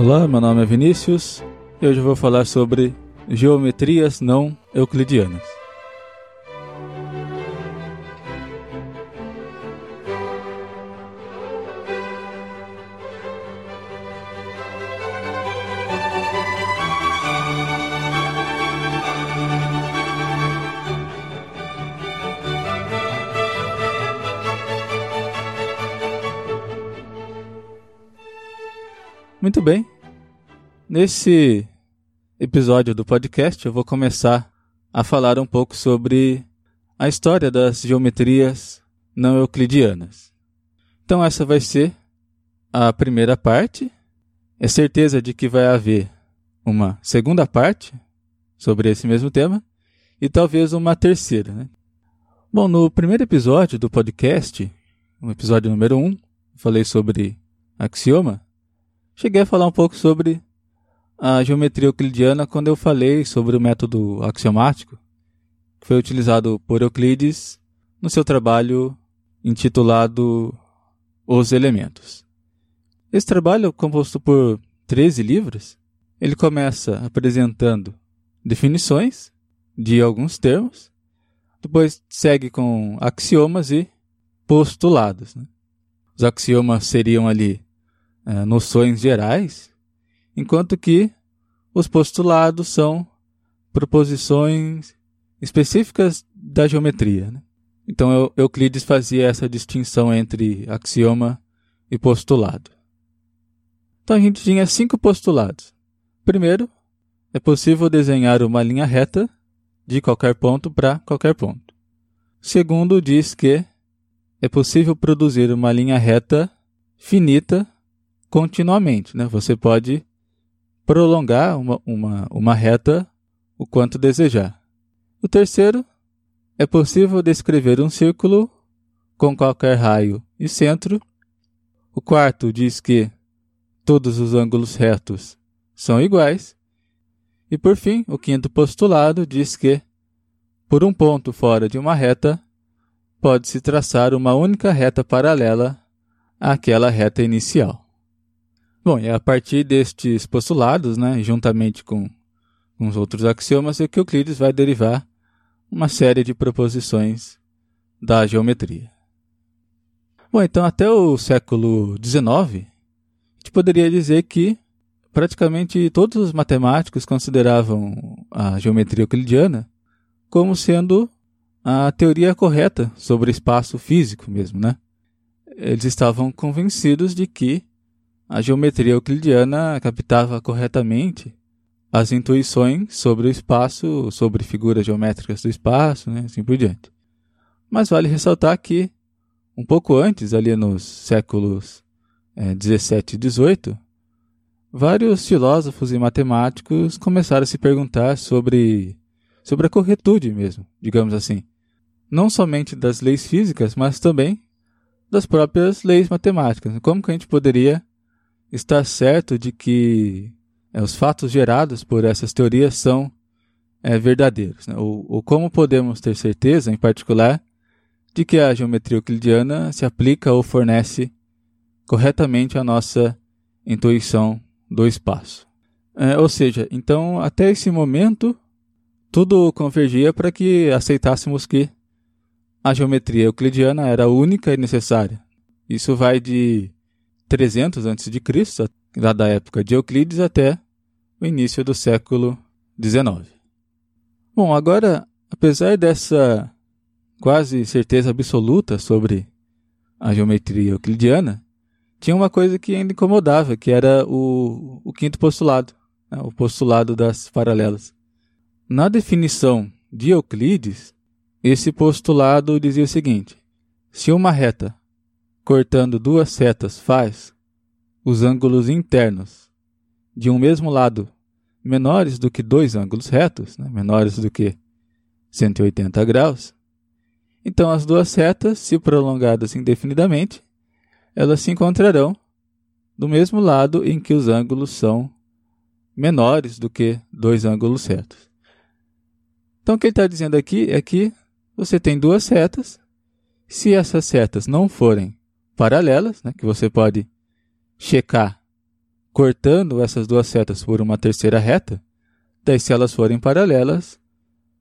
Olá, meu nome é Vinícius e hoje eu vou falar sobre geometrias não euclidianas. Muito bem. Nesse episódio do podcast, eu vou começar a falar um pouco sobre a história das geometrias não euclidianas. Então, essa vai ser a primeira parte. É certeza de que vai haver uma segunda parte sobre esse mesmo tema e talvez uma terceira. Né? Bom, no primeiro episódio do podcast, no episódio número 1, um, falei sobre axioma Cheguei a falar um pouco sobre a geometria euclidiana quando eu falei sobre o método axiomático, que foi utilizado por Euclides no seu trabalho intitulado Os Elementos. Esse trabalho, composto por 13 livros, ele começa apresentando definições de alguns termos, depois segue com axiomas e postulados. Né? Os axiomas seriam ali é, noções gerais, enquanto que os postulados são proposições específicas da geometria. Né? Então Euclides fazia essa distinção entre axioma e postulado. Então a gente tinha cinco postulados. Primeiro, é possível desenhar uma linha reta de qualquer ponto para qualquer ponto. Segundo, diz que é possível produzir uma linha reta finita continuamente. Né? Você pode prolongar uma, uma, uma reta o quanto desejar. O terceiro, é possível descrever um círculo com qualquer raio e centro. O quarto diz que todos os ângulos retos são iguais. E por fim, o quinto postulado diz que, por um ponto fora de uma reta, pode-se traçar uma única reta paralela àquela reta inicial. Bom, e a partir destes postulados, né, juntamente com, com os outros axiomas, é que Euclides vai derivar uma série de proposições da geometria. Bom, então até o século XIX, a gente poderia dizer que praticamente todos os matemáticos consideravam a geometria euclidiana como sendo a teoria correta sobre espaço físico mesmo, né? Eles estavam convencidos de que a geometria euclidiana captava corretamente as intuições sobre o espaço, sobre figuras geométricas do espaço, né, assim por diante. Mas vale ressaltar que, um pouco antes, ali nos séculos é, 17 e 18, vários filósofos e matemáticos começaram a se perguntar sobre, sobre a corretude mesmo, digamos assim. Não somente das leis físicas, mas também das próprias leis matemáticas. Como que a gente poderia estar certo de que é, os fatos gerados por essas teorias são é, verdadeiros. Né? Ou, ou, como podemos ter certeza, em particular, de que a geometria euclidiana se aplica ou fornece corretamente a nossa intuição do espaço. É, ou seja, então, até esse momento, tudo convergia para que aceitássemos que a geometria euclidiana era única e necessária. Isso vai de 300 a.C., lá da época de Euclides até o início do século XIX. Bom, agora, apesar dessa quase certeza absoluta sobre a geometria euclidiana, tinha uma coisa que ainda incomodava, que era o, o quinto postulado, né, o postulado das paralelas. Na definição de Euclides, esse postulado dizia o seguinte: se uma reta cortando duas setas faz os ângulos internos de um mesmo lado menores do que dois ângulos retos, né, menores do que 180 graus, então as duas setas, se prolongadas indefinidamente, elas se encontrarão do mesmo lado em que os ângulos são menores do que dois ângulos retos. Então o que ele está dizendo aqui é que você tem duas setas, se essas setas não forem paralelas, né, que você pode checar cortando essas duas setas por uma terceira reta, daí se elas forem paralelas,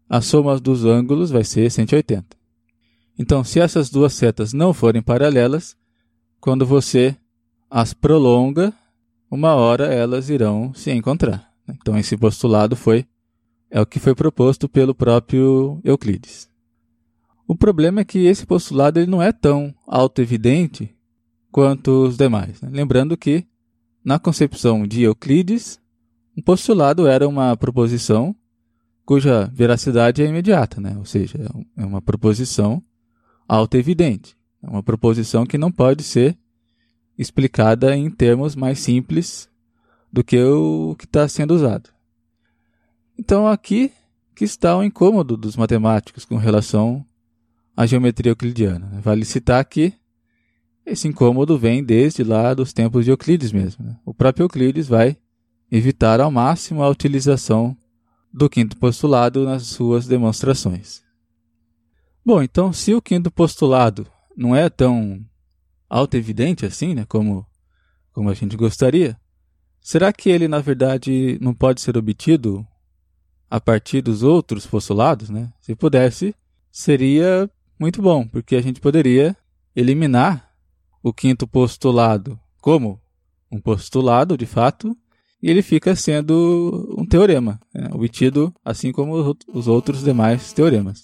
a soma dos ângulos vai ser 180. Então, se essas duas setas não forem paralelas, quando você as prolonga, uma hora elas irão se encontrar. Então, esse postulado foi é o que foi proposto pelo próprio Euclides. O problema é que esse postulado ele não é tão auto-evidente quanto os demais. Né? Lembrando que, na concepção de Euclides, um postulado era uma proposição cuja veracidade é imediata, né? ou seja, é uma proposição auto-evidente. É uma proposição que não pode ser explicada em termos mais simples do que o que está sendo usado. Então aqui que está o incômodo dos matemáticos com relação à geometria euclidiana. Vale citar que esse incômodo vem desde lá dos tempos de Euclides mesmo. Né? O próprio Euclides vai evitar ao máximo a utilização do quinto postulado nas suas demonstrações. Bom, então, se o quinto postulado não é tão auto-evidente assim, né, como, como a gente gostaria, será que ele, na verdade, não pode ser obtido a partir dos outros postulados? Né? Se pudesse, seria muito bom, porque a gente poderia eliminar o quinto postulado como um postulado, de fato, e ele fica sendo um teorema, né, obtido assim como os outros demais teoremas.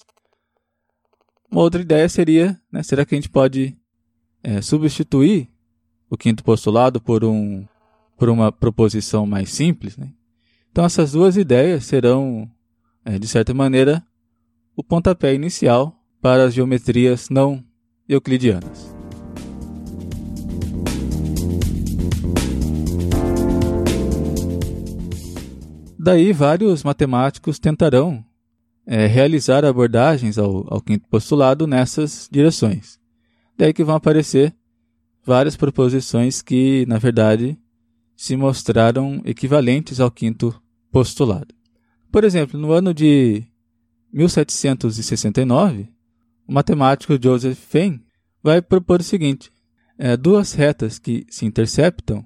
Uma outra ideia seria, né, será que a gente pode é, substituir o quinto postulado por, um, por uma proposição mais simples? Né? Então essas duas ideias serão, é, de certa maneira, o pontapé inicial para as geometrias não euclidianas. Daí vários matemáticos tentarão é, realizar abordagens ao, ao quinto postulado nessas direções. Daí que vão aparecer várias proposições que, na verdade, se mostraram equivalentes ao quinto postulado. Por exemplo, no ano de 1769, o matemático Joseph Fein vai propor o seguinte: é, duas retas que se interceptam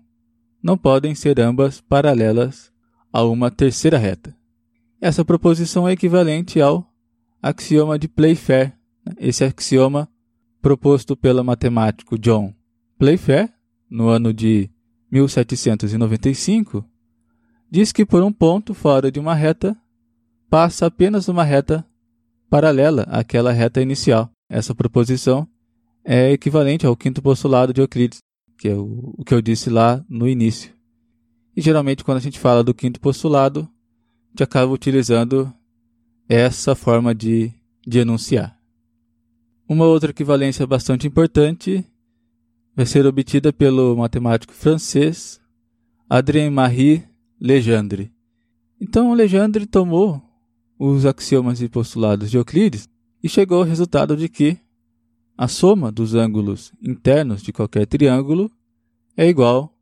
não podem ser ambas paralelas a uma terceira reta. Essa proposição é equivalente ao axioma de Playfair. Né? Esse axioma proposto pelo matemático John Playfair no ano de 1795 diz que por um ponto fora de uma reta passa apenas uma reta paralela àquela reta inicial. Essa proposição é equivalente ao quinto postulado de Euclides, que é o, o que eu disse lá no início. E geralmente quando a gente fala do quinto postulado, gente acaba utilizando essa forma de, de enunciar. Uma outra equivalência bastante importante vai ser obtida pelo matemático francês Adrien-Marie Legendre. Então, Legendre tomou os axiomas e postulados de Euclides e chegou ao resultado de que a soma dos ângulos internos de qualquer triângulo é igual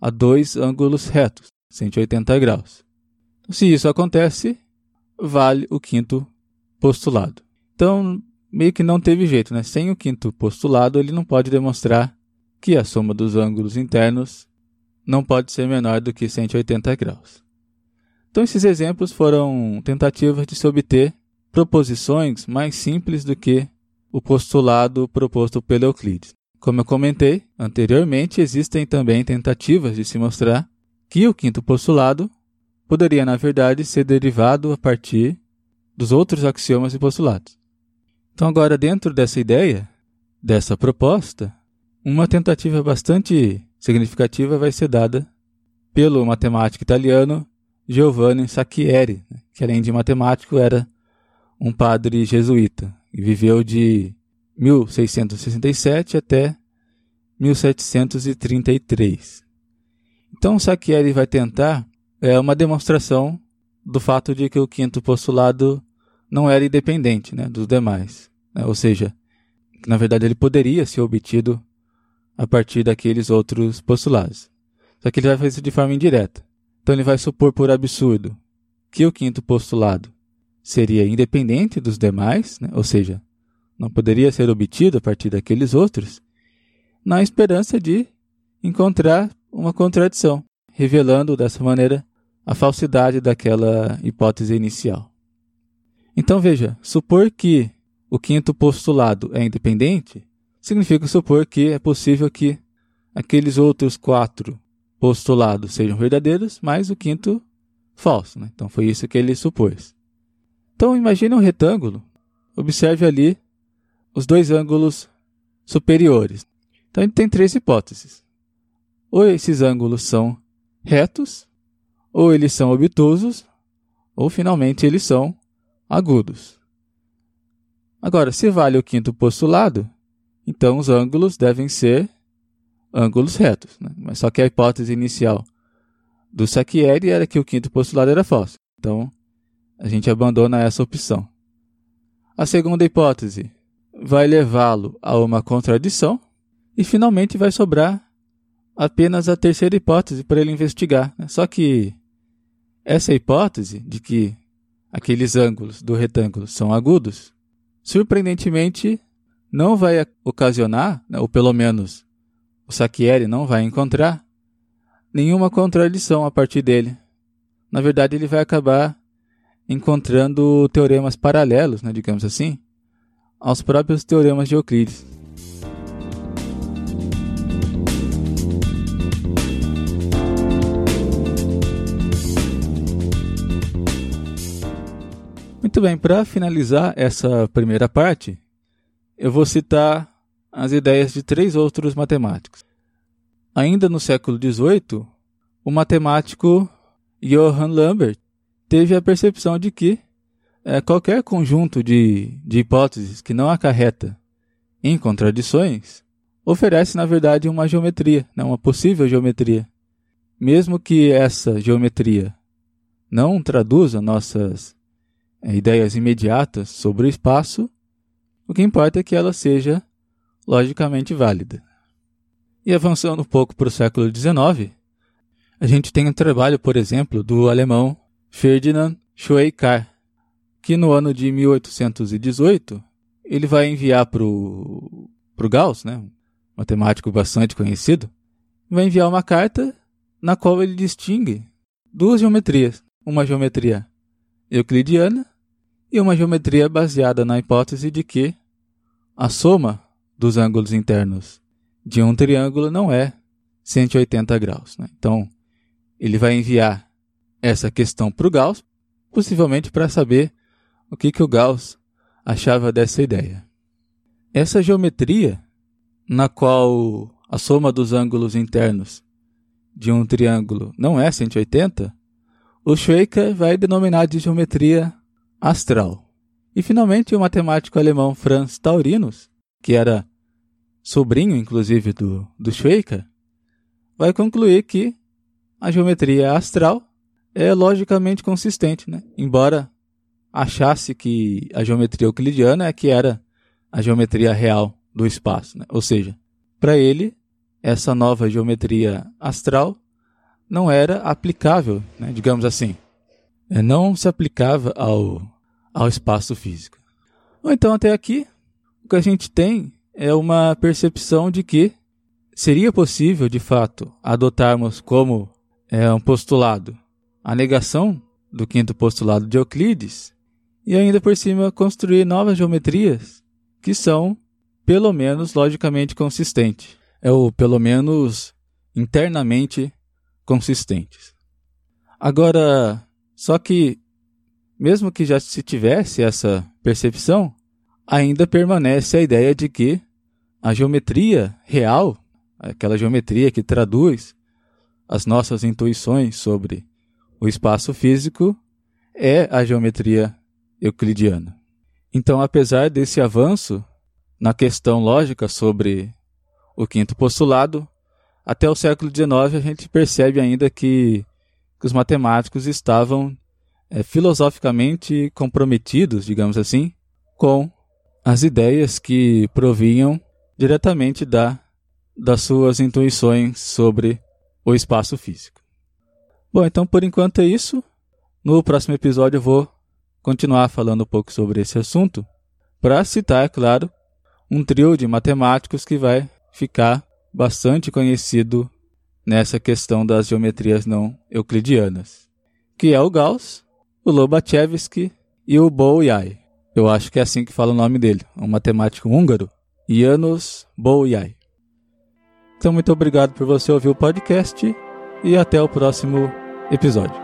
a dois ângulos retos, 180 graus. Se isso acontece, vale o quinto postulado. Então, meio que não teve jeito, né? Sem o quinto postulado, ele não pode demonstrar que a soma dos ângulos internos não pode ser menor do que 180 graus. Então, esses exemplos foram tentativas de se obter proposições mais simples do que o postulado proposto pelo Euclides. Como eu comentei anteriormente, existem também tentativas de se mostrar que o quinto postulado poderia, na verdade, ser derivado a partir dos outros axiomas e postulados. Então, agora, dentro dessa ideia, dessa proposta, uma tentativa bastante significativa vai ser dada pelo matemático italiano Giovanni Sacchieri, né, que além de matemático era um padre jesuíta e viveu de 1667 até 1733. Então Sacchieri vai tentar é uma demonstração do fato de que o quinto postulado não era independente né, dos demais. Né? Ou seja, na verdade ele poderia ser obtido a partir daqueles outros postulados. Só que ele vai fazer isso de forma indireta. Então ele vai supor por absurdo que o quinto postulado seria independente dos demais, né? ou seja, não poderia ser obtido a partir daqueles outros, na esperança de encontrar uma contradição revelando dessa maneira a falsidade daquela hipótese inicial. Então veja, supor que o quinto postulado é independente significa supor que é possível que aqueles outros quatro postulados sejam verdadeiros, mas o quinto falso. Né? Então foi isso que ele supôs. Então imagine um retângulo, observe ali os dois ângulos superiores. Então ele tem três hipóteses. Ou esses ângulos são retos, ou eles são obtusos, ou finalmente eles são agudos. Agora, se vale o quinto postulado, então os ângulos devem ser ângulos retos. Né? Mas só que a hipótese inicial do Sacchieri era que o quinto postulado era falso. Então, a gente abandona essa opção. A segunda hipótese vai levá-lo a uma contradição e finalmente vai sobrar apenas a terceira hipótese para ele investigar. Né? Só que essa hipótese de que aqueles ângulos do retângulo são agudos, surpreendentemente não vai ocasionar, né, ou pelo menos o Sacchieri não vai encontrar, nenhuma contradição a partir dele. Na verdade, ele vai acabar encontrando teoremas paralelos, né, digamos assim, aos próprios teoremas de Euclides. Muito bem, para finalizar essa primeira parte, eu vou citar as ideias de três outros matemáticos. Ainda no século XVIII, o matemático Johann Lambert teve a percepção de que é, qualquer conjunto de, de hipóteses que não acarreta em contradições oferece, na verdade, uma geometria, né, uma possível geometria. Mesmo que essa geometria não traduza nossas é, ideias imediatas sobre o espaço, o que importa é que ela seja logicamente válida. E avançando um pouco para o século XIX, a gente tem um trabalho, por exemplo, do alemão Ferdinand Schweikart, que no ano de 1818 ele vai enviar para o Gauss, né, um matemático bastante conhecido, vai enviar uma carta na qual ele distingue duas geometrias, uma geometria euclidiana e uma geometria baseada na hipótese de que a soma dos ângulos internos de um triângulo não é 180 graus. Né? Então, ele vai enviar essa questão para o Gauss, possivelmente para saber o que, que o Gauss achava dessa ideia. Essa geometria, na qual a soma dos ângulos internos de um triângulo não é 180, o Schweikart vai denominar de geometria astral. E finalmente o matemático alemão Franz Taurinus, que era sobrinho inclusive do, do Schweikart, vai concluir que a geometria astral é logicamente consistente, né? embora achasse que a geometria euclidiana é que era a geometria real do espaço. Né? Ou seja, para ele, essa nova geometria astral não era aplicável, né? digamos assim. É, não se aplicava ao ao espaço físico. Ou então, até aqui, o que a gente tem é uma percepção de que seria possível, de fato, adotarmos como é, um postulado a negação do quinto postulado de Euclides e ainda por cima construir novas geometrias que são, pelo menos, logicamente consistentes, é ou pelo menos internamente consistentes. Agora, só que mesmo que já se tivesse essa percepção, ainda permanece a ideia de que a geometria real, aquela geometria que traduz as nossas intuições sobre o espaço físico, é a geometria euclidiana. Então, apesar desse avanço na questão lógica sobre o quinto postulado, até o século XIX a gente percebe ainda que, que os matemáticos estavam é, filosoficamente comprometidos, digamos assim, com as ideias que provinham diretamente da, das suas intuições sobre o espaço físico. Bom, então por enquanto é isso. No próximo episódio eu vou continuar falando um pouco sobre esse assunto, para citar, é claro, um trio de matemáticos que vai ficar bastante conhecido nessa questão das geometrias não euclidianas, que é o Gauss, o Lobachevsky e o Bolyai. Eu acho que é assim que fala o nome dele, um matemático húngaro, Janusz Bolyai. Então, muito obrigado por você ouvir o podcast e até o próximo episódio.